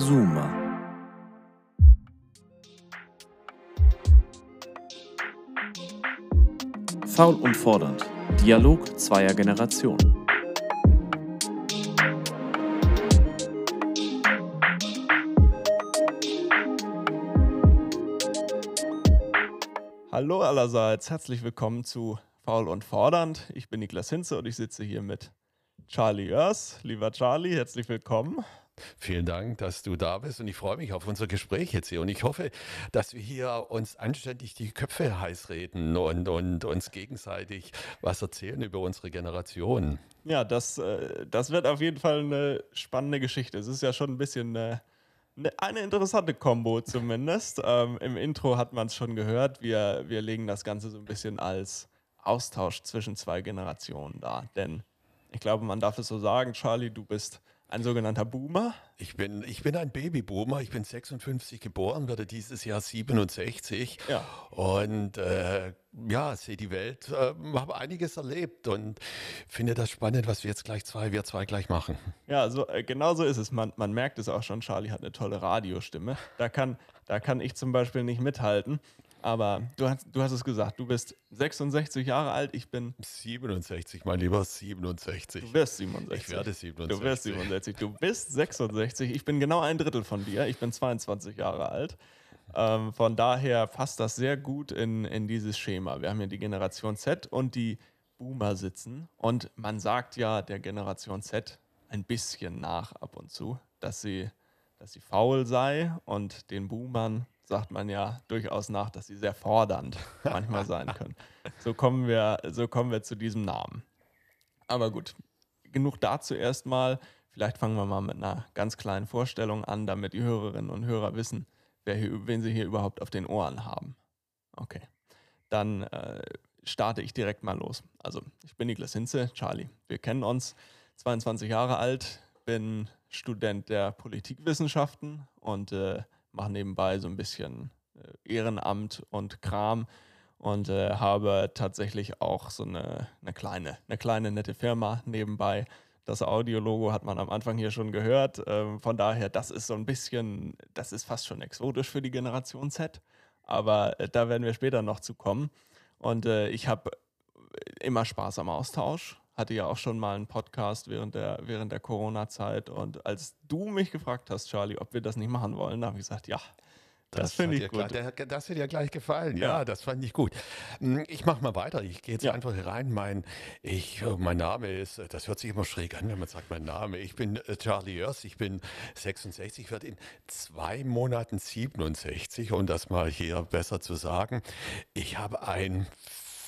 Zoomer. Faul und fordernd. Dialog zweier Generationen. Hallo allerseits, herzlich willkommen zu Faul und Fordernd. Ich bin Niklas Hinze und ich sitze hier mit Charlie Oers. Lieber Charlie, herzlich willkommen. Vielen Dank, dass du da bist und ich freue mich auf unser Gespräch jetzt hier und ich hoffe, dass wir hier uns anständig die Köpfe heiß reden und, und uns gegenseitig was erzählen über unsere Generation. Ja, das, äh, das wird auf jeden Fall eine spannende Geschichte. Es ist ja schon ein bisschen eine, eine interessante Kombo zumindest. ähm, Im Intro hat man es schon gehört. Wir, wir legen das Ganze so ein bisschen als Austausch zwischen zwei Generationen dar. Denn ich glaube, man darf es so sagen, Charlie, du bist ein sogenannter Boomer. Ich bin, ich bin ein Babyboomer. Ich bin 56 geboren, werde dieses Jahr 67. Ja. Und äh, ja, sehe die Welt, äh, habe einiges erlebt und finde das spannend, was wir jetzt gleich zwei, wir zwei gleich machen. Ja, so, äh, genau so ist es. Man, man merkt es auch schon, Charlie hat eine tolle Radiostimme. Da kann, da kann ich zum Beispiel nicht mithalten. Aber du hast, du hast es gesagt, du bist 66 Jahre alt, ich bin 67, mein Lieber, 67. Du wirst 67. Ich werde 67. Du wirst 67. Du bist 66. Ich bin genau ein Drittel von dir. Ich bin 22 Jahre alt. Ähm, von daher passt das sehr gut in, in dieses Schema. Wir haben hier die Generation Z und die Boomer sitzen. Und man sagt ja der Generation Z ein bisschen nach ab und zu, dass sie, dass sie faul sei und den Boomern sagt man ja durchaus nach, dass sie sehr fordernd manchmal sein können. So kommen wir, so kommen wir zu diesem Namen. Aber gut, genug dazu erstmal. Vielleicht fangen wir mal mit einer ganz kleinen Vorstellung an, damit die Hörerinnen und Hörer wissen, wer hier, wen sie hier überhaupt auf den Ohren haben. Okay, dann äh, starte ich direkt mal los. Also, ich bin Niklas Hinze, Charlie. Wir kennen uns, 22 Jahre alt, bin Student der Politikwissenschaften und äh, mache nebenbei so ein bisschen äh, Ehrenamt und Kram und äh, habe tatsächlich auch so eine, eine, kleine, eine kleine nette Firma nebenbei. Das Audiologo hat man am Anfang hier schon gehört. Ähm, von daher, das ist so ein bisschen, das ist fast schon exotisch für die Generation Z. Aber äh, da werden wir später noch zu kommen. Und äh, ich habe immer Spaß am Austausch. Hatte ja auch schon mal einen Podcast während der, während der Corona-Zeit. Und als du mich gefragt hast, Charlie, ob wir das nicht machen wollen, habe ich gesagt, ja, das, das finde ich gut. Gleich, das wird dir gleich gefallen. Ja, ja, das fand ich gut. Hm, ich mache mal weiter. Ich gehe jetzt ja. einfach hier rein. Mein, ich, mein Name ist, das hört sich immer schräg an, wenn man sagt, mein Name. Ich bin äh, Charlie Oers. Ich bin 66, werde in zwei Monaten 67. Um das mal hier besser zu sagen. Ich habe ein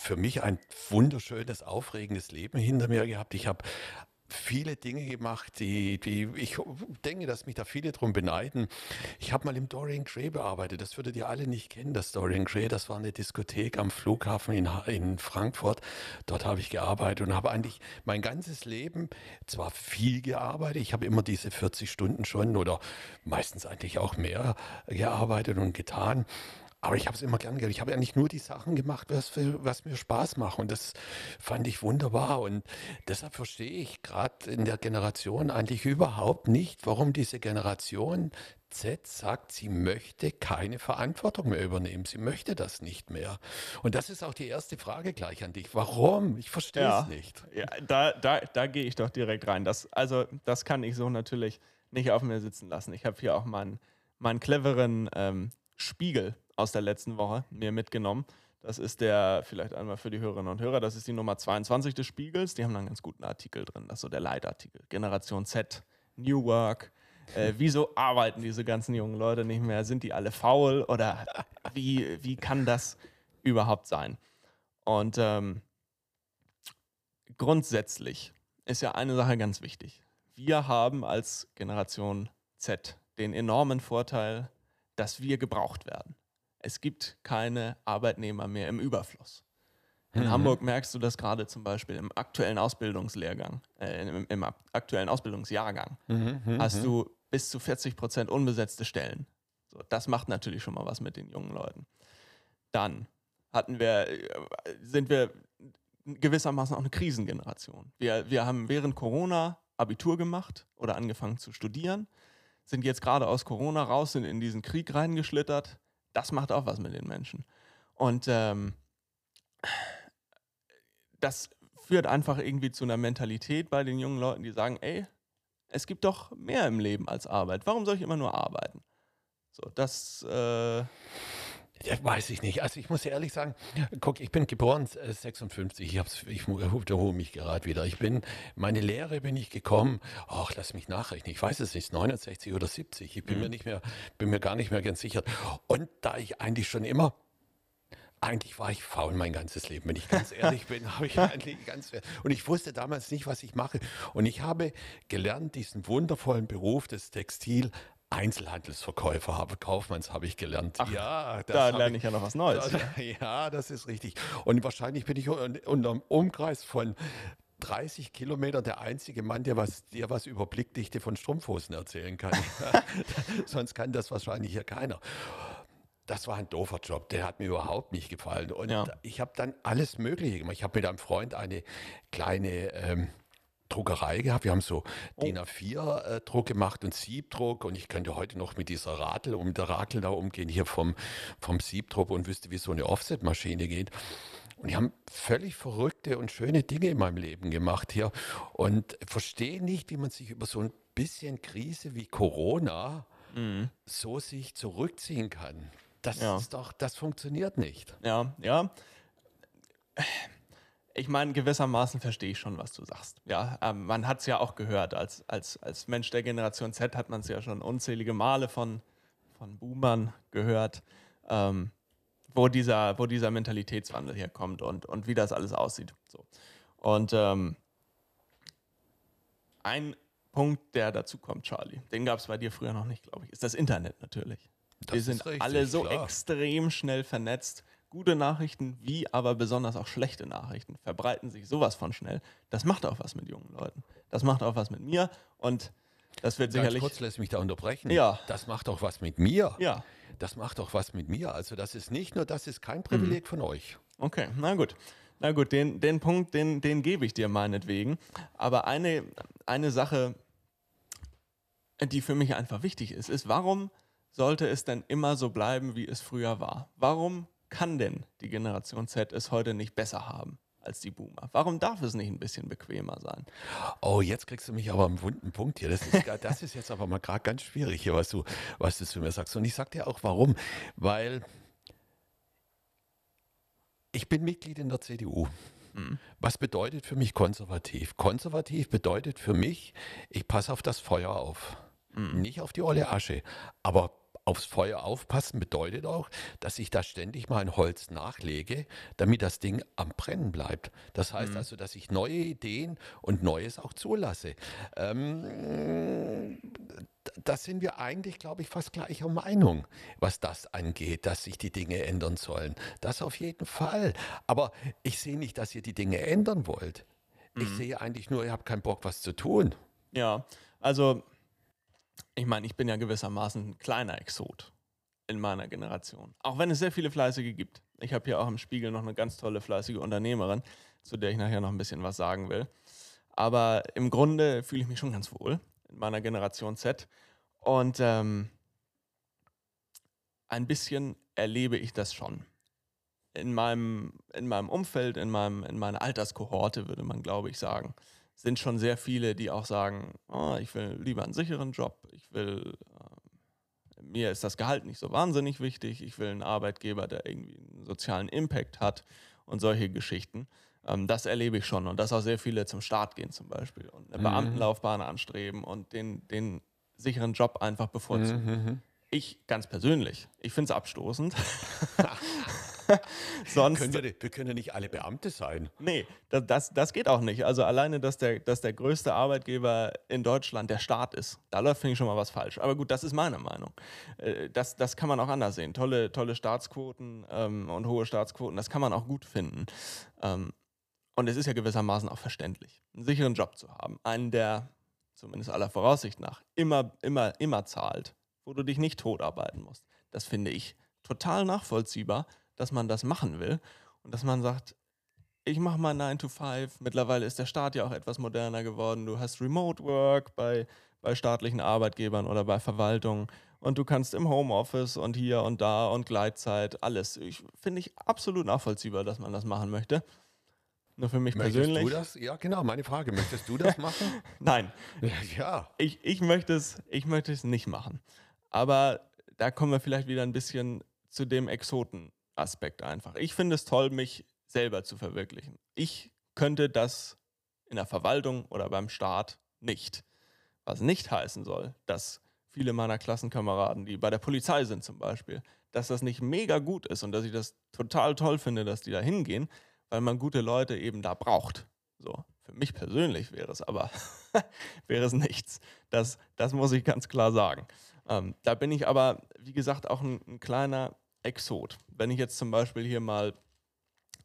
für mich ein wunderschönes, aufregendes Leben hinter mir gehabt. Ich habe viele Dinge gemacht, die, die ich denke, dass mich da viele drum beneiden. Ich habe mal im Dorian Gray bearbeitet. Das würdet ihr alle nicht kennen, das Dorian Gray. Das war eine Diskothek am Flughafen in, in Frankfurt. Dort habe ich gearbeitet und habe eigentlich mein ganzes Leben zwar viel gearbeitet. Ich habe immer diese 40 Stunden schon oder meistens eigentlich auch mehr gearbeitet und getan. Aber ich habe es immer gern gehabt. Ich habe eigentlich nur die Sachen gemacht, was, für, was mir Spaß macht. Und das fand ich wunderbar. Und deshalb verstehe ich gerade in der Generation eigentlich überhaupt nicht, warum diese Generation Z sagt, sie möchte keine Verantwortung mehr übernehmen. Sie möchte das nicht mehr. Und das ist auch die erste Frage gleich an dich. Warum? Ich verstehe ja, es nicht. Ja, da, da, da gehe ich doch direkt rein. Das, also, das kann ich so natürlich nicht auf mir sitzen lassen. Ich habe hier auch meinen, meinen cleveren ähm, Spiegel aus der letzten Woche mir mitgenommen. Das ist der, vielleicht einmal für die Hörerinnen und Hörer, das ist die Nummer 22 des Spiegels. Die haben da einen ganz guten Artikel drin. Das ist so der Leitartikel. Generation Z, New Work. Äh, wieso arbeiten diese ganzen jungen Leute nicht mehr? Sind die alle faul? Oder wie, wie kann das überhaupt sein? Und ähm, grundsätzlich ist ja eine Sache ganz wichtig. Wir haben als Generation Z den enormen Vorteil, dass wir gebraucht werden es gibt keine Arbeitnehmer mehr im Überfluss. In mhm. Hamburg merkst du das gerade zum Beispiel im aktuellen Ausbildungslehrgang, äh, im, im, aktuellen Ausbildungsjahrgang, mhm, hast mhm. du bis zu 40 Prozent unbesetzte Stellen. So, das macht natürlich schon mal was mit den jungen Leuten. Dann hatten wir, äh, sind wir gewissermaßen auch eine Krisengeneration. Wir, wir haben während Corona Abitur gemacht oder angefangen zu studieren. sind jetzt gerade aus Corona raus, sind in diesen Krieg reingeschlittert. Das macht auch was mit den Menschen. Und ähm, das führt einfach irgendwie zu einer Mentalität bei den jungen Leuten, die sagen, ey, es gibt doch mehr im Leben als Arbeit. Warum soll ich immer nur arbeiten? So, das äh, ja, weiß ich nicht. Also ich muss ehrlich sagen, guck, ich bin geboren 56. Ich, hab's, ich wiederhole mich gerade wieder. Ich bin, meine Lehre bin ich gekommen. Ach, lass mich nachrechnen. Ich weiß es nicht, 69 oder 70. Ich bin mhm. mir nicht mehr, bin mir gar nicht mehr ganz sicher. Und da ich eigentlich schon immer eigentlich war ich faul mein ganzes Leben, wenn ich ganz ehrlich bin, habe ich eigentlich ganz und ich wusste damals nicht, was ich mache und ich habe gelernt diesen wundervollen Beruf des Textil Einzelhandelsverkäufer habe, Kaufmanns habe ich gelernt. Ach, ja, da lerne ich, ja noch was Neues. Ja, das ist richtig. Und wahrscheinlich bin ich unter einem Umkreis von 30 Kilometern der einzige Mann, der was, der was über Blickdichte von Strumpfhosen erzählen kann. Sonst kann das wahrscheinlich hier keiner. Das war ein doofer Job, der hat mir überhaupt nicht gefallen. Und ja. ich habe dann alles Mögliche gemacht. Ich habe mit einem Freund eine kleine ähm, Druckerei gehabt. Wir haben so oh. DIN A4-Druck äh, gemacht und Siebdruck und ich könnte heute noch mit dieser Radl, um der Rakel da umgehen, hier vom, vom Siebdruck und wüsste, wie so eine Offset-Maschine geht. Und die haben völlig verrückte und schöne Dinge in meinem Leben gemacht hier und verstehe nicht, wie man sich über so ein bisschen Krise wie Corona mhm. so sich zurückziehen kann. Das ja. ist doch, das funktioniert nicht. Ja, ja ich meine, gewissermaßen verstehe ich schon, was du sagst. Ja, ähm, man hat es ja auch gehört. Als, als, als Mensch der Generation Z hat man es ja schon unzählige Male von, von Boomern gehört, ähm, wo, dieser, wo dieser Mentalitätswandel herkommt und, und wie das alles aussieht. So. Und ähm, ein Punkt, der dazu kommt, Charlie, den gab es bei dir früher noch nicht, glaube ich, ist das Internet natürlich. Das Wir sind richtig, alle so klar. extrem schnell vernetzt gute Nachrichten wie aber besonders auch schlechte Nachrichten verbreiten sich sowas von schnell. Das macht auch was mit jungen Leuten. Das macht auch was mit mir und das wird Ganz sicherlich. kurz lässt mich da unterbrechen. Ja. Das macht auch was mit mir. Ja. Das macht auch was mit mir. Also das ist nicht nur, das ist kein Privileg mhm. von euch. Okay, na gut. Na gut, den, den Punkt, den, den gebe ich dir meinetwegen. Aber eine, eine Sache, die für mich einfach wichtig ist, ist, warum sollte es denn immer so bleiben, wie es früher war? Warum kann denn die Generation Z es heute nicht besser haben? als die Boomer? Warum darf es nicht ein bisschen bequemer sein? Oh, jetzt kriegst du mich aber am wunden Punkt hier. Das ist, das ist jetzt aber mal gerade ganz schwierig hier, was du, was du zu mir sagst. Und ich sag dir auch warum. Weil ich bin Mitglied in der CDU. Mhm. Was bedeutet für mich konservativ? Konservativ bedeutet für mich, ich passe auf das Feuer auf. Mhm. Nicht auf die olle Asche. Aber aufs Feuer aufpassen bedeutet auch, dass ich da ständig mal ein Holz nachlege, damit das Ding am Brennen bleibt. Das heißt mhm. also, dass ich neue Ideen und Neues auch zulasse. Ähm, da sind wir eigentlich, glaube ich, fast gleicher Meinung, was das angeht, dass sich die Dinge ändern sollen. Das auf jeden Fall. Aber ich sehe nicht, dass ihr die Dinge ändern wollt. Ich mhm. sehe eigentlich nur, ihr habt keinen Bock, was zu tun. Ja, also ich meine, ich bin ja gewissermaßen ein kleiner Exot in meiner Generation. Auch wenn es sehr viele Fleißige gibt. Ich habe hier auch im Spiegel noch eine ganz tolle fleißige Unternehmerin, zu der ich nachher noch ein bisschen was sagen will. Aber im Grunde fühle ich mich schon ganz wohl in meiner Generation Z. Und ähm, ein bisschen erlebe ich das schon. In meinem, in meinem Umfeld, in, meinem, in meiner Alterskohorte, würde man, glaube ich, sagen sind schon sehr viele, die auch sagen, oh, ich will lieber einen sicheren Job, ich will, äh, mir ist das Gehalt nicht so wahnsinnig wichtig, ich will einen Arbeitgeber, der irgendwie einen sozialen Impact hat und solche Geschichten. Ähm, das erlebe ich schon und dass auch sehr viele zum Start gehen zum Beispiel und eine mhm. Beamtenlaufbahn anstreben und den, den sicheren Job einfach bevorzugen. Mhm. mhm. Ich ganz persönlich, ich finde es abstoßend. Sonst, können wir, wir, können ja nicht alle Beamte sein. Nee, das, das, das, geht auch nicht. Also alleine, dass der, dass der größte Arbeitgeber in Deutschland der Staat ist, da läuft, finde ich, schon mal was falsch. Aber gut, das ist meine Meinung. Äh, das, das kann man auch anders sehen. Tolle, tolle Staatsquoten ähm, und hohe Staatsquoten, das kann man auch gut finden. Ähm, und es ist ja gewissermaßen auch verständlich, einen sicheren Job zu haben. Einen, der zumindest aller Voraussicht nach immer, immer, immer zahlt, wo du dich nicht totarbeiten musst. Das finde ich total nachvollziehbar dass man das machen will und dass man sagt, ich mache mal 9 to 5. Mittlerweile ist der Staat ja auch etwas moderner geworden. Du hast Remote Work bei, bei staatlichen Arbeitgebern oder bei Verwaltungen und du kannst im Homeoffice und hier und da und Gleitzeit, alles. Ich finde ich absolut nachvollziehbar, dass man das machen möchte. Nur für mich Möchtest persönlich. du das? Ja, genau, meine Frage. Möchtest du das machen? Nein, ja. ich, ich, möchte es, ich möchte es nicht machen. Aber da kommen wir vielleicht wieder ein bisschen zu dem Exoten-Aspekt einfach. Ich finde es toll, mich selber zu verwirklichen. Ich könnte das in der Verwaltung oder beim Staat nicht. Was nicht heißen soll, dass viele meiner Klassenkameraden, die bei der Polizei sind zum Beispiel, dass das nicht mega gut ist und dass ich das total toll finde, dass die da hingehen, weil man gute Leute eben da braucht. So, für mich persönlich wäre es aber wäre es nichts. Das, das muss ich ganz klar sagen. Ähm, da bin ich aber, wie gesagt, auch ein, ein, kleiner Exot. Wenn ich jetzt zum Beispiel hier mal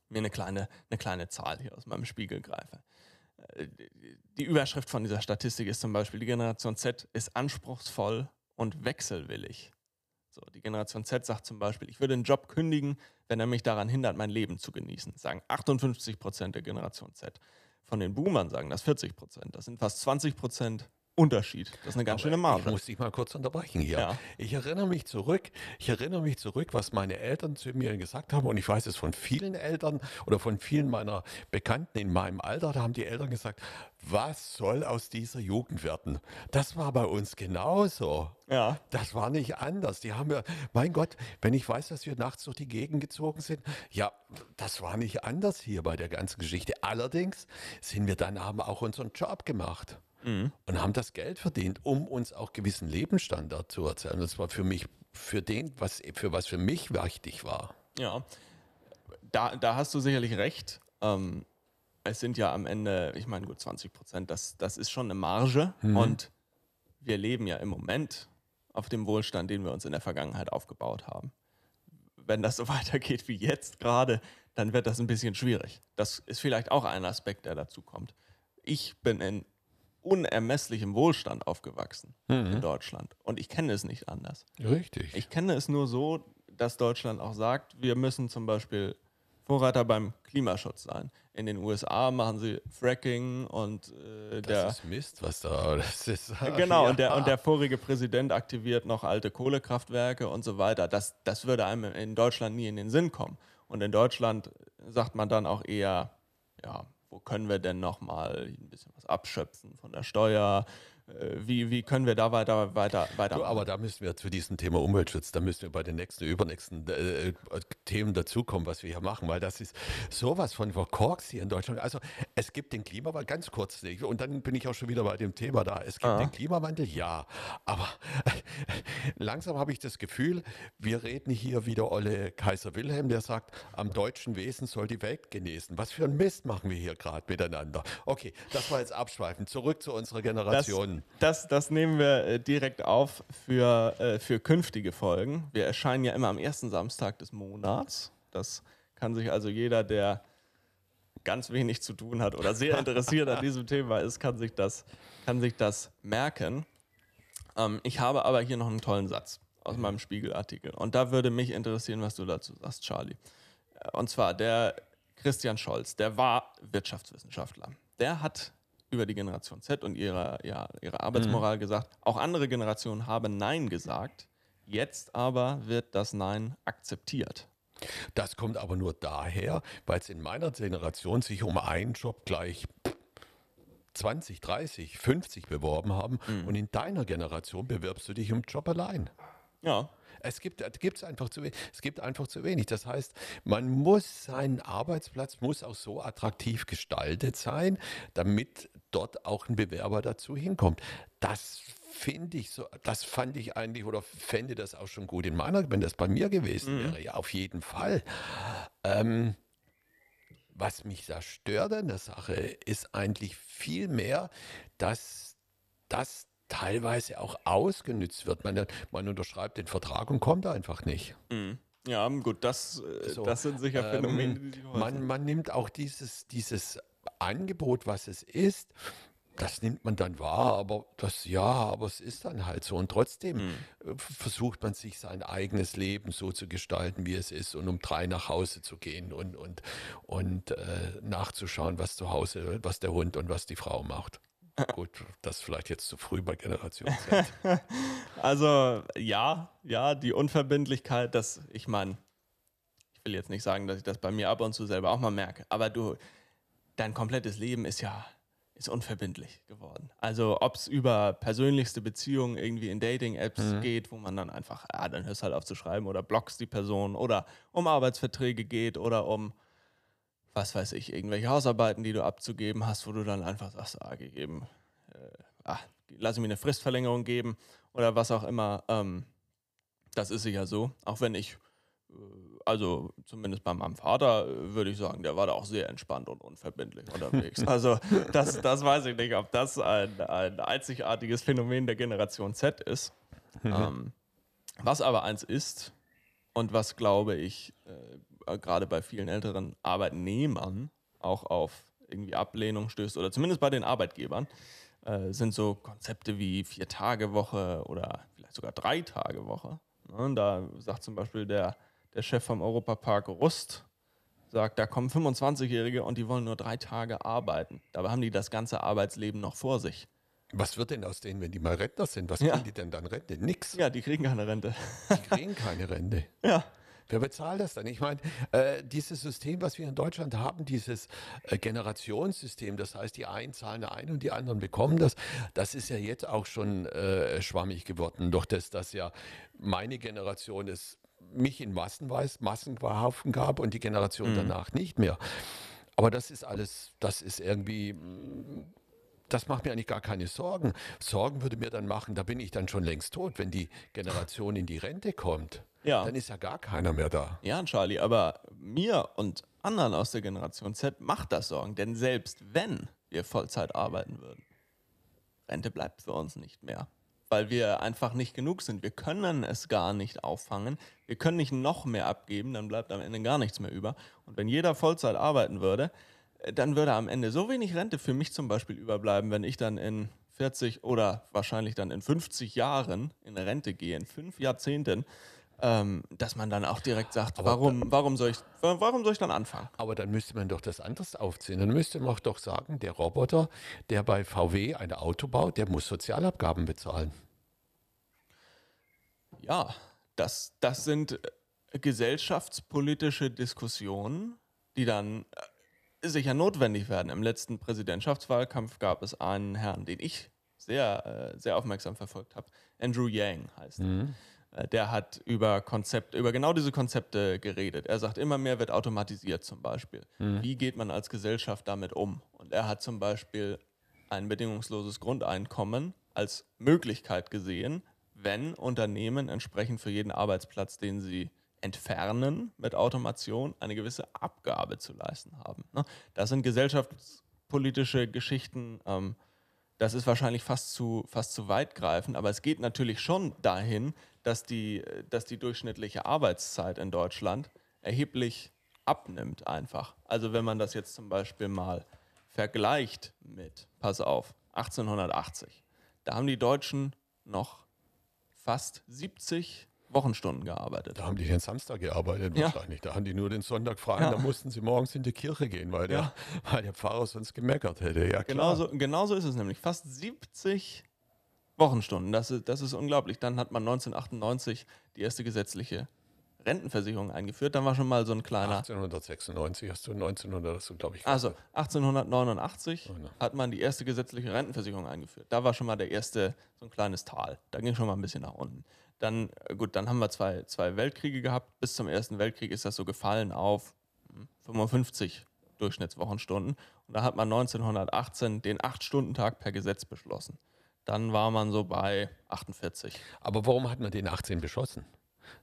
mir eine kleine, eine kleine Zahl hier aus meinem Spiegel greife. Äh, die Überschrift von dieser Statistik ist zum Beispiel, die Generation Z ist anspruchsvoll und wechselwillig. So, die Generation Z sagt zum Beispiel, ich würde einen Job kündigen, wenn er mich daran hindert, mein Leben zu genießen. Sagen 58 Prozent der Generation Z. Von den Boomern sagen das 40 Prozent. Das sind fast 20 Prozent Unterschied. Das ist eine ganz Aber schöne Marge. Ich muss dich mal kurz unterbrechen hier. Ja. Ich erinnere mich zurück, ich erinnere mich zurück, was meine Eltern zu mir gesagt haben und ich weiß es von vielen Eltern oder von vielen meiner Bekannten in meinem Alter, da haben die Eltern gesagt, was soll aus dieser Jugend werden? Das war bei uns genauso. Ja. Das war nicht anders. Die haben ja, mein Gott, wenn ich weiß, dass wir nachts durch die Gegend gezogen sind, ja, das war nicht anders hier bei der ganzen Geschichte. Allerdings sind wir dann haben auch unseren Job gemacht mhm. und haben das Geld verdient, um uns auch gewissen Lebensstandard zu erzählen. Das war für mich, für den, was für was für mich wichtig war. Ja, da, da hast du sicherlich recht. Ähm, es sind ja am Ende, ich meine, gut 20 Prozent, das, das ist schon eine Marge. Mhm. Und wir leben ja im Moment auf dem Wohlstand, den wir uns in der Vergangenheit aufgebaut haben. Wenn das so weitergeht wie jetzt gerade, dann wird das ein bisschen schwierig. Das ist vielleicht auch ein Aspekt, der dazu kommt. Ich bin in unermesslichem Wohlstand aufgewachsen mhm. in Deutschland. Und ich kenne es nicht anders. Richtig. Ich kenne es nur so, dass Deutschland auch sagt, wir müssen zum Beispiel Vorreiter beim Klimaschutz sein. In den USA machen sie Fracking und äh, der. Das ist Mist, was da. Das ist, genau, ja. und, der, und der vorige Präsident aktiviert noch alte Kohlekraftwerke und so weiter. Das, das würde einem in Deutschland nie in den Sinn kommen. Und in Deutschland sagt man dann auch eher, ja, wo können wir denn nochmal ein bisschen was abschöpfen von der Steuer? Äh, wie, wie können wir da weiter, weiter, weiter Aber da müssen wir zu diesem Thema Umweltschutz, da müssen wir bei den nächsten, übernächsten äh, Themen dazukommen, was wir hier machen, weil das ist sowas von verkorkst hier in Deutschland. Also es gibt den Klimawandel, ganz kurz, und dann bin ich auch schon wieder bei dem Thema da. Es gibt ah. den Klimawandel, ja, aber langsam habe ich das Gefühl, wir reden hier wieder Olle Kaiser Wilhelm, der sagt, am deutschen Wesen soll die Welt genesen. Was für ein Mist machen wir hier gerade miteinander? Okay, das war jetzt abschweifend. Zurück zu unserer Generation. Das das, das nehmen wir äh, direkt auf für, äh, für künftige Folgen. Wir erscheinen ja immer am ersten Samstag des Monats. Das kann sich also jeder, der ganz wenig zu tun hat oder sehr interessiert an diesem Thema ist, kann sich das, kann sich das merken. Ähm, ich habe aber hier noch einen tollen Satz aus meinem Spiegelartikel. Und da würde mich interessieren, was du dazu sagst, Charlie. Äh, und zwar der Christian Scholz, der war Wirtschaftswissenschaftler. Der hat über die Generation Z und ihre, ja, ihre Arbeitsmoral mhm. gesagt. Auch andere Generationen haben Nein gesagt. Jetzt aber wird das Nein akzeptiert. Das kommt aber nur daher, weil es in meiner Generation sich um einen Job gleich 20, 30, 50 beworben haben mhm. und in deiner Generation bewirbst du dich um Job allein. Ja. Es gibt es einfach zu wenig. Es gibt einfach zu wenig. Das heißt, man muss seinen Arbeitsplatz muss auch so attraktiv gestaltet sein, damit dort auch ein Bewerber dazu hinkommt. Das finde ich so, das fand ich eigentlich oder fände das auch schon gut in meiner, wenn das bei mir gewesen mhm. wäre, ja, auf jeden Fall. Ähm, was mich da stört an der Sache, ist eigentlich viel mehr, dass das teilweise auch ausgenützt wird. Man, man unterschreibt den Vertrag und kommt einfach nicht. Mhm. Ja, gut, das, äh, so, das sind sicher ähm, Phänomene, ähm, die man, man nimmt auch dieses, dieses Angebot, was es ist, das nimmt man dann wahr, aber das ja, aber es ist dann halt so. Und trotzdem mhm. versucht man sich sein eigenes Leben so zu gestalten, wie es ist, und um drei nach Hause zu gehen und, und, und äh, nachzuschauen, was zu Hause, was der Hund und was die Frau macht. Gut, das vielleicht jetzt zu früh bei Generation Z. also ja, ja, die Unverbindlichkeit, das, ich meine, ich will jetzt nicht sagen, dass ich das bei mir ab und zu selber auch mal merke, aber du, dein komplettes Leben ist ja ist unverbindlich geworden. Also ob es über persönlichste Beziehungen irgendwie in Dating-Apps mhm. geht, wo man dann einfach, ja, dann hörst halt auf zu schreiben oder blockst die Person oder um Arbeitsverträge geht oder um was weiß ich, irgendwelche Hausarbeiten, die du abzugeben hast, wo du dann einfach sagst, ah, gegeben, äh, ah, lass mir eine Fristverlängerung geben oder was auch immer. Ähm, das ist sicher so. Auch wenn ich, also zumindest bei meinem Vater, äh, würde ich sagen, der war da auch sehr entspannt und unverbindlich unterwegs. also das, das weiß ich nicht, ob das ein, ein einzigartiges Phänomen der Generation Z ist. Mhm. Ähm, was aber eins ist, und was glaube ich äh, äh, gerade bei vielen älteren Arbeitnehmern auch auf irgendwie Ablehnung stößt oder zumindest bei den Arbeitgebern, äh, sind so Konzepte wie Vier-Tage-Woche oder vielleicht sogar Drei-Tage-Woche. Ne? Da sagt zum Beispiel der, der Chef vom Europapark Rust, sagt, da kommen 25-Jährige und die wollen nur drei Tage arbeiten. Dabei haben die das ganze Arbeitsleben noch vor sich. Was wird denn aus denen, wenn die mal Rentner sind? Was ja. kriegen die denn dann Rente? Nix. Ja, die kriegen keine Rente. Die kriegen keine Rente. Ja. Wer bezahlt das dann? Ich meine, äh, dieses System, was wir in Deutschland haben, dieses äh, Generationssystem, das heißt, die einen zahlen ein und die anderen bekommen das, das ist ja jetzt auch schon äh, schwammig geworden. Doch dass das ja meine Generation es mich in Massenweis, Massenhaufen gab und die Generation mhm. danach nicht mehr. Aber das ist alles, das ist irgendwie das macht mir eigentlich gar keine Sorgen. Sorgen würde mir dann machen, da bin ich dann schon längst tot, wenn die Generation in die Rente kommt. Ja. Dann ist ja gar keiner mehr da. Ja, Charlie, aber mir und anderen aus der Generation Z macht das Sorgen, denn selbst wenn wir Vollzeit arbeiten würden, Rente bleibt für uns nicht mehr. Weil wir einfach nicht genug sind. Wir können es gar nicht auffangen. Wir können nicht noch mehr abgeben, dann bleibt am Ende gar nichts mehr über. Und wenn jeder Vollzeit arbeiten würde, dann würde am Ende so wenig Rente für mich zum Beispiel überbleiben, wenn ich dann in 40 oder wahrscheinlich dann in 50 Jahren in Rente gehe, in fünf Jahrzehnten, ähm, dass man dann auch direkt sagt, warum, dann, warum, soll ich, warum soll ich dann anfangen? Aber dann müsste man doch das anders aufziehen. Dann müsste man doch sagen, der Roboter, der bei VW ein Auto baut, der muss Sozialabgaben bezahlen. Ja, das, das sind äh, gesellschaftspolitische Diskussionen, die dann äh, sicher notwendig werden. Im letzten Präsidentschaftswahlkampf gab es einen Herrn, den ich sehr, äh, sehr aufmerksam verfolgt habe. Andrew Yang heißt mhm. Er. Der hat über Konzepte, über genau diese Konzepte geredet. Er sagt, immer mehr wird automatisiert zum Beispiel. Mhm. Wie geht man als Gesellschaft damit um? Und er hat zum Beispiel ein bedingungsloses Grundeinkommen als Möglichkeit gesehen, wenn Unternehmen entsprechend für jeden Arbeitsplatz, den sie entfernen mit Automation, eine gewisse Abgabe zu leisten haben. Ne? Das sind gesellschaftspolitische Geschichten, ähm, das ist wahrscheinlich fast zu, fast zu weitgreifend, aber es geht natürlich schon dahin, dass die, dass die durchschnittliche Arbeitszeit in Deutschland erheblich abnimmt einfach. Also wenn man das jetzt zum Beispiel mal vergleicht mit, pass auf, 1880, da haben die Deutschen noch fast 70 Wochenstunden gearbeitet. Da haben die den Samstag gearbeitet ja. wahrscheinlich. Da haben die nur den Sonntag frei. Ja. Da mussten sie morgens in die Kirche gehen, weil, der, weil der Pfarrer sonst gemeckert hätte. Ja, genauso, genauso ist es nämlich. Fast 70 Wochenstunden. Das ist, das ist unglaublich. Dann hat man 1998 die erste gesetzliche Rentenversicherung eingeführt. Dann war schon mal so ein kleiner. 1896 hast du 1900, hast du, glaube ich. Also 1889 oh, ne. hat man die erste gesetzliche Rentenversicherung eingeführt. Da war schon mal der erste, so ein kleines Tal. Da ging schon mal ein bisschen nach unten. Dann, äh, gut, dann haben wir zwei, zwei Weltkriege gehabt. Bis zum Ersten Weltkrieg ist das so gefallen auf 55 hm, Durchschnittswochenstunden. Und da hat man 1918 den 8-Stunden-Tag per Gesetz beschlossen. Dann war man so bei 48. Aber warum hat man den 18 beschlossen?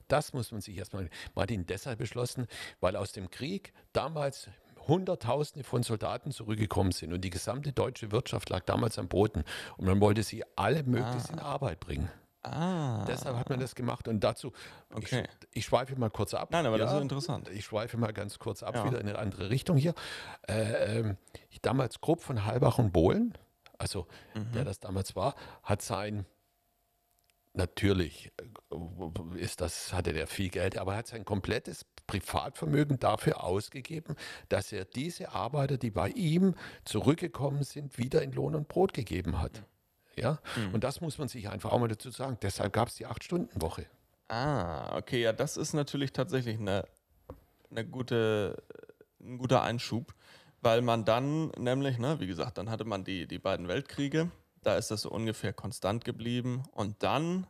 Das muss man sich erstmal. Man hat ihn deshalb beschlossen, weil aus dem Krieg damals Hunderttausende von Soldaten zurückgekommen sind und die gesamte deutsche Wirtschaft lag damals am Boden. Und man wollte sie alle möglichst ah. in Arbeit bringen. Ah. Deshalb hat man das gemacht. Und dazu, okay. ich, ich schweife mal kurz ab. Nein, aber ja, das ist interessant. Ich schweife mal ganz kurz ab, ja. wieder in eine andere Richtung hier. Äh, äh, damals Grupp von Halbach und Bohlen, also mhm. der das damals war, hat sein natürlich äh, ist das, hatte der viel Geld, aber er hat sein komplettes Privatvermögen dafür ausgegeben, dass er diese Arbeiter, die bei ihm zurückgekommen sind, wieder in Lohn und Brot gegeben hat. Ja, mhm. und das muss man sich einfach auch mal dazu sagen. Deshalb gab es die Acht-Stunden-Woche. Ah, okay, ja, das ist natürlich tatsächlich eine, eine gute, ein guter Einschub, weil man dann nämlich, ne, wie gesagt, dann hatte man die, die beiden Weltkriege, da ist das so ungefähr konstant geblieben und dann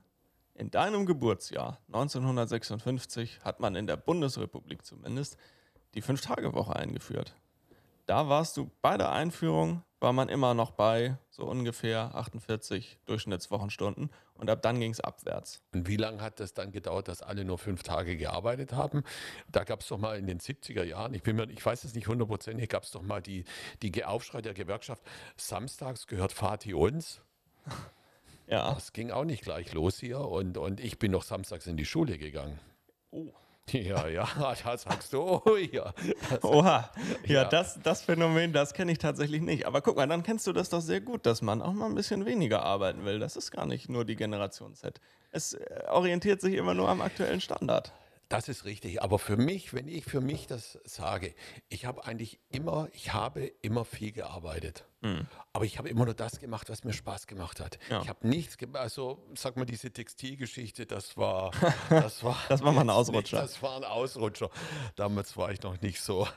in deinem Geburtsjahr 1956 hat man in der Bundesrepublik zumindest die Fünf-Tage-Woche eingeführt. Da warst du bei der Einführung, war man immer noch bei so ungefähr 48 Durchschnittswochenstunden und ab dann ging es abwärts. Und wie lange hat das dann gedauert, dass alle nur fünf Tage gearbeitet haben? Da gab es doch mal in den 70er Jahren, ich, bin mir, ich weiß es nicht hundertprozentig, gab es doch mal die, die Aufschrei der Gewerkschaft, samstags gehört Fatih uns. Ja. Das ging auch nicht gleich los hier und, und ich bin noch samstags in die Schule gegangen. Oh. Ja, ja, da sagst du, oh ja. Oha, ja, ja, Das, das Phänomen, das kenne ich tatsächlich nicht. Aber guck mal, dann kennst du das doch sehr gut, dass man auch mal ein bisschen weniger arbeiten will. Das ist gar nicht nur die Generation Z. Es äh, orientiert sich immer nur am aktuellen Standard. Das ist richtig. Aber für mich, wenn ich für mich das sage, ich habe eigentlich immer, ich habe immer viel gearbeitet. Mhm. Aber ich habe immer nur das gemacht, was mir Spaß gemacht hat. Ja. Ich habe nichts gemacht. Also, sag mal, diese Textilgeschichte, das war. Das war, das war mal ein Ausrutscher. Nicht, das war ein Ausrutscher. Damals war ich noch nicht so.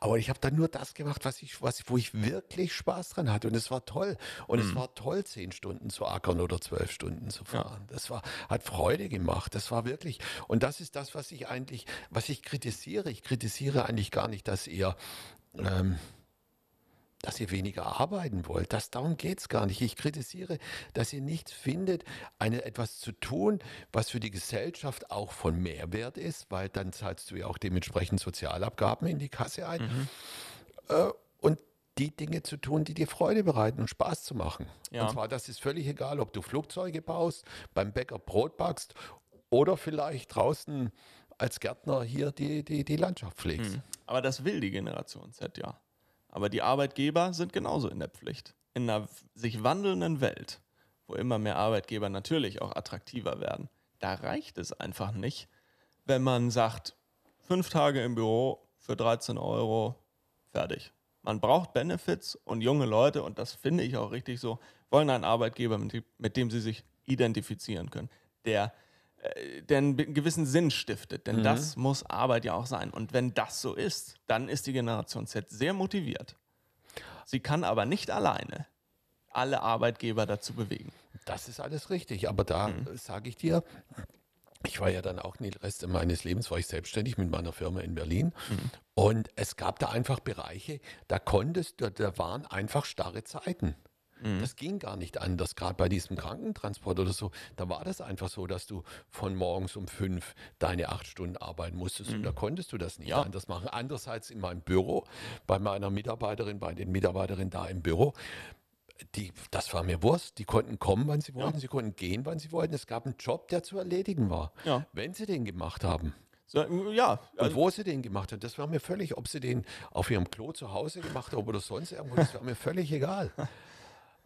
Aber ich habe dann nur das gemacht, was ich, was, wo ich wirklich Spaß dran hatte. Und es war toll. Und mhm. es war toll, zehn Stunden zu ackern oder zwölf Stunden zu fahren. Ja. Das war, hat Freude gemacht. Das war wirklich. Und das ist das, was ich eigentlich, was ich kritisiere. Ich kritisiere eigentlich gar nicht, dass ihr. Ähm, dass ihr weniger arbeiten wollt. Das, darum geht es gar nicht. Ich kritisiere, dass ihr nicht findet, eine, etwas zu tun, was für die Gesellschaft auch von Mehrwert ist, weil dann zahlst du ja auch dementsprechend Sozialabgaben in die Kasse ein. Mhm. Äh, und die Dinge zu tun, die dir Freude bereiten und Spaß zu machen. Ja. Und zwar, das ist völlig egal, ob du Flugzeuge baust, beim Bäcker Brot backst oder vielleicht draußen als Gärtner hier die, die, die Landschaft pflegst. Mhm. Aber das will die Generation Z ja. Aber die Arbeitgeber sind genauso in der Pflicht. In einer sich wandelnden Welt, wo immer mehr Arbeitgeber natürlich auch attraktiver werden, da reicht es einfach nicht, wenn man sagt, fünf Tage im Büro für 13 Euro, fertig. Man braucht Benefits und junge Leute, und das finde ich auch richtig so, wollen einen Arbeitgeber, mit dem sie sich identifizieren können, der, der einen gewissen Sinn stiftet. Denn mhm. das muss Arbeit ja auch sein. Und wenn das so ist, dann ist die Generation Z sehr motiviert. Sie kann aber nicht alleine alle Arbeitgeber dazu bewegen. Das ist alles richtig. Aber da mhm. sage ich dir, ich war ja dann auch den Rest meines Lebens war ich selbstständig mit meiner Firma in Berlin mhm. und es gab da einfach Bereiche, da konntest du, da waren einfach starre Zeiten. Mhm. Das ging gar nicht anders, gerade bei diesem Krankentransport oder so. Da war das einfach so, dass du von morgens um fünf deine acht Stunden arbeiten musstest mhm. und da konntest du das nicht ja. anders machen. Andererseits in meinem Büro, bei meiner Mitarbeiterin, bei den Mitarbeiterinnen da im Büro, die, das war mir Wurst. Die konnten kommen, wann sie wollten, ja. sie konnten gehen, wann sie wollten. Es gab einen Job, der zu erledigen war, ja. wenn sie den gemacht haben. So, ja. Also und wo sie den gemacht haben, das war mir völlig, ob sie den auf ihrem Klo zu Hause gemacht haben oder sonst irgendwo, das war mir völlig egal.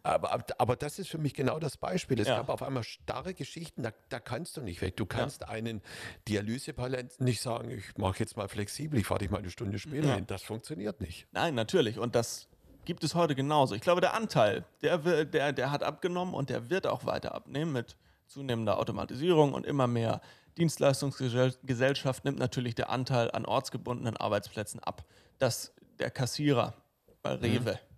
Aber, aber das ist für mich genau das Beispiel. Es ja. gab auf einmal starre Geschichten, da, da kannst du nicht weg. Du kannst ja. einen Dialysepatienten nicht sagen, ich mache jetzt mal flexibel, ich fahre dich mal eine Stunde später ja. hin. Das funktioniert nicht. Nein, natürlich. Und das gibt es heute genauso. Ich glaube, der Anteil, der, der, der hat abgenommen und der wird auch weiter abnehmen mit zunehmender Automatisierung und immer mehr Dienstleistungsgesellschaft nimmt natürlich der Anteil an ortsgebundenen Arbeitsplätzen ab. Dass der Kassierer bei mhm. Rewe mhm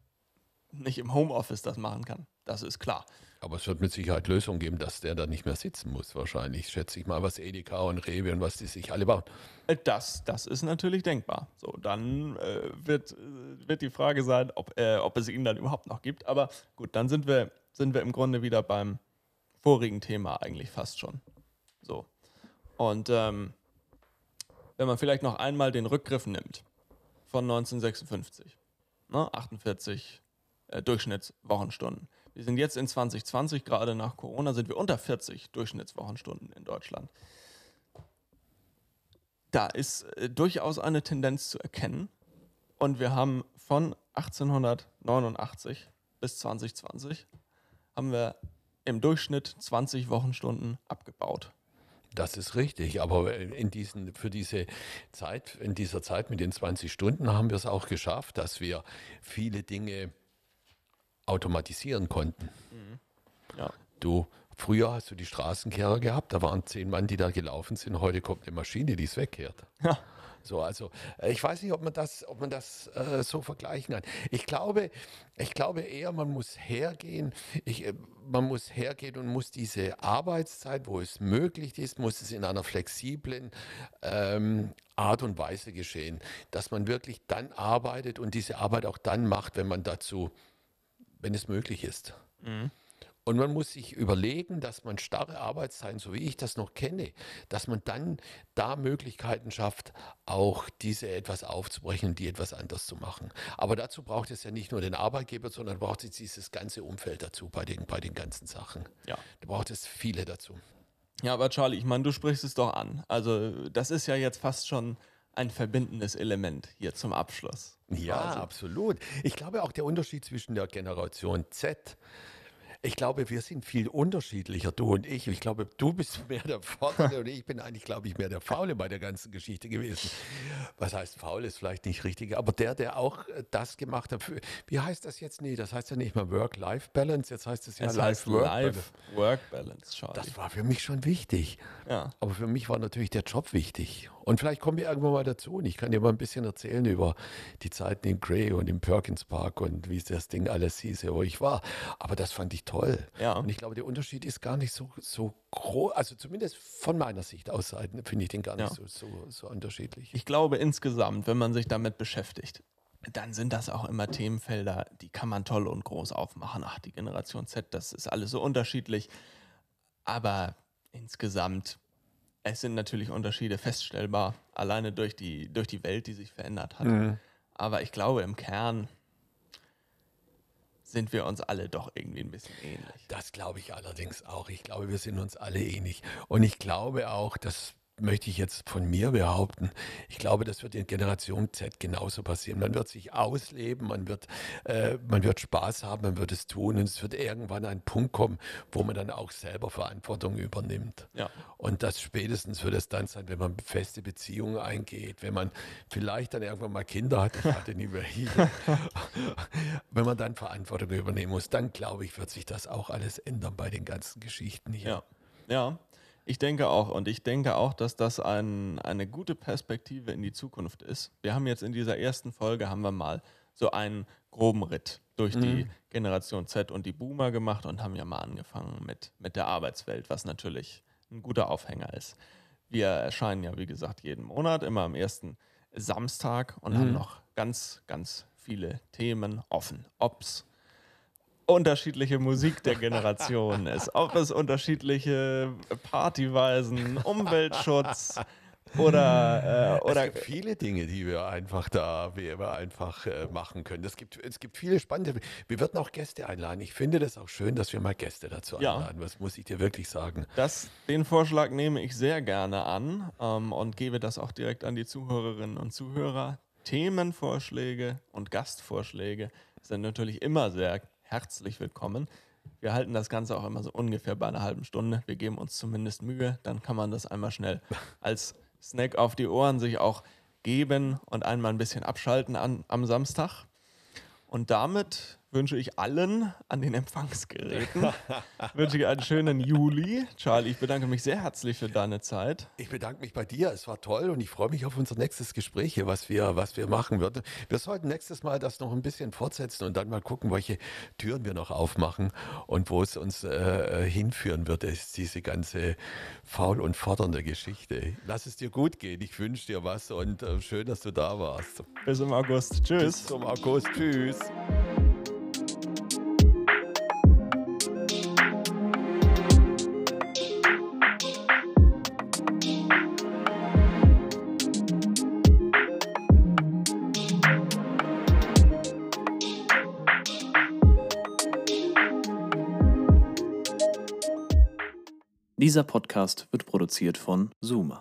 nicht im Homeoffice das machen kann. Das ist klar. Aber es wird mit Sicherheit Lösungen geben, dass der da nicht mehr sitzen muss, wahrscheinlich. Schätze ich mal, was Edeka und Rewe und was die sich alle bauen. Äh, das, das ist natürlich denkbar. So, dann äh, wird, äh, wird die Frage sein, ob, äh, ob es ihn dann überhaupt noch gibt. Aber gut, dann sind wir, sind wir im Grunde wieder beim vorigen Thema eigentlich fast schon. So. Und ähm, wenn man vielleicht noch einmal den Rückgriff nimmt von 1956, ne, 48 äh, Durchschnittswochenstunden. Wir sind jetzt in 2020, gerade nach Corona, sind wir unter 40 Durchschnittswochenstunden in Deutschland. Da ist äh, durchaus eine Tendenz zu erkennen. Und wir haben von 1889 bis 2020 haben wir im Durchschnitt 20 Wochenstunden abgebaut. Das ist richtig, aber in diesen, für diese Zeit, in dieser Zeit mit den 20 Stunden haben wir es auch geschafft, dass wir viele Dinge automatisieren konnten. Mhm. Ja. Du, früher hast du die Straßenkehrer gehabt, da waren zehn Mann, die da gelaufen sind. Heute kommt eine Maschine, die es wegkehrt. Ja. So, also äh, ich weiß nicht, ob man das, ob man das äh, so vergleichen kann. Ich glaube, ich glaube eher, man muss hergehen. Ich, äh, man muss hergehen und muss diese Arbeitszeit, wo es möglich ist, muss es in einer flexiblen ähm, Art und Weise geschehen, dass man wirklich dann arbeitet und diese Arbeit auch dann macht, wenn man dazu, wenn es möglich ist. Mhm. Und man muss sich überlegen, dass man starre Arbeitszeiten, so wie ich das noch kenne, dass man dann da Möglichkeiten schafft, auch diese etwas aufzubrechen und die etwas anders zu machen. Aber dazu braucht es ja nicht nur den Arbeitgeber, sondern braucht es dieses ganze Umfeld dazu bei den, bei den ganzen Sachen. Ja. Da braucht es viele dazu. Ja, aber Charlie, ich meine, du sprichst es doch an. Also das ist ja jetzt fast schon ein verbindendes Element hier zum Abschluss. Ja, also. absolut. Ich glaube auch der Unterschied zwischen der Generation Z ich glaube, wir sind viel unterschiedlicher, du und ich. Ich glaube, du bist mehr der Fordernde und ich bin eigentlich, glaube ich, mehr der Faule bei der ganzen Geschichte gewesen. Was heißt faul ist vielleicht nicht richtig, aber der, der auch äh, das gemacht hat. Wie heißt das jetzt? Nee, das heißt ja nicht mal Work-Life-Balance, jetzt heißt es ja Life-Work-Balance. Life das war für mich schon wichtig. Ja. Aber für mich war natürlich der Job wichtig. Und vielleicht kommen wir irgendwann mal dazu und ich kann dir mal ein bisschen erzählen über die Zeiten in Gray und im Perkins Park und wie das Ding alles hieß, wo ich war. Aber das fand ich toll. Ja. Und ich glaube, der Unterschied ist gar nicht so, so groß, also zumindest von meiner Sicht aus finde ich den gar nicht ja. so, so, so unterschiedlich. Ich glaube insgesamt, wenn man sich damit beschäftigt, dann sind das auch immer Themenfelder, die kann man toll und groß aufmachen. Ach, die Generation Z, das ist alles so unterschiedlich. Aber insgesamt es sind natürlich Unterschiede feststellbar, alleine durch die, durch die Welt, die sich verändert hat. Mhm. Aber ich glaube, im Kern sind wir uns alle doch irgendwie ein bisschen ähnlich. Das glaube ich allerdings auch. Ich glaube, wir sind uns alle ähnlich. Und ich glaube auch, dass möchte ich jetzt von mir behaupten. Ich glaube, das wird in Generation Z genauso passieren. Man wird sich ausleben, man wird, äh, man wird Spaß haben, man wird es tun und es wird irgendwann ein Punkt kommen, wo man dann auch selber Verantwortung übernimmt. Ja. Und das spätestens wird es dann sein, wenn man feste Beziehungen eingeht, wenn man vielleicht dann irgendwann mal Kinder hat, ich hatte nie mehr hier. wenn man dann Verantwortung übernehmen muss, dann glaube ich, wird sich das auch alles ändern bei den ganzen Geschichten hier. Ja. Ja, ich denke auch. Und ich denke auch, dass das ein, eine gute Perspektive in die Zukunft ist. Wir haben jetzt in dieser ersten Folge, haben wir mal so einen groben Ritt durch mhm. die Generation Z und die Boomer gemacht und haben ja mal angefangen mit, mit der Arbeitswelt, was natürlich ein guter Aufhänger ist. Wir erscheinen ja, wie gesagt, jeden Monat, immer am ersten Samstag und mhm. haben noch ganz, ganz viele Themen offen. Ob's unterschiedliche Musik der Generation ist, ob es unterschiedliche Partyweisen, Umweltschutz oder, äh, oder es gibt viele Dinge, die wir einfach da wir einfach äh, machen können. Es gibt, es gibt viele spannende. Wir würden auch Gäste einladen. Ich finde das auch schön, dass wir mal Gäste dazu einladen. Ja. Das muss ich dir wirklich sagen. Das, den Vorschlag nehme ich sehr gerne an ähm, und gebe das auch direkt an die Zuhörerinnen und Zuhörer. Themenvorschläge und Gastvorschläge sind natürlich immer sehr herzlich willkommen. Wir halten das Ganze auch immer so ungefähr bei einer halben Stunde. Wir geben uns zumindest Mühe. Dann kann man das einmal schnell als Snack auf die Ohren sich auch geben und einmal ein bisschen abschalten an, am Samstag. Und damit wünsche ich allen an den Empfangsgeräten, wünsche ich einen schönen Juli. Charlie, ich bedanke mich sehr herzlich für deine Zeit. Ich bedanke mich bei dir. Es war toll und ich freue mich auf unser nächstes Gespräch hier, was wir, was wir machen würden. Wir sollten nächstes Mal das noch ein bisschen fortsetzen und dann mal gucken, welche Türen wir noch aufmachen und wo es uns äh, hinführen wird, ist diese ganze faul und fordernde Geschichte. Lass es dir gut gehen. Ich wünsche dir was und äh, schön, dass du da warst. Bis im August. Tschüss. Bis zum August. Tschüss. Dieser Podcast wird produziert von Zoomer.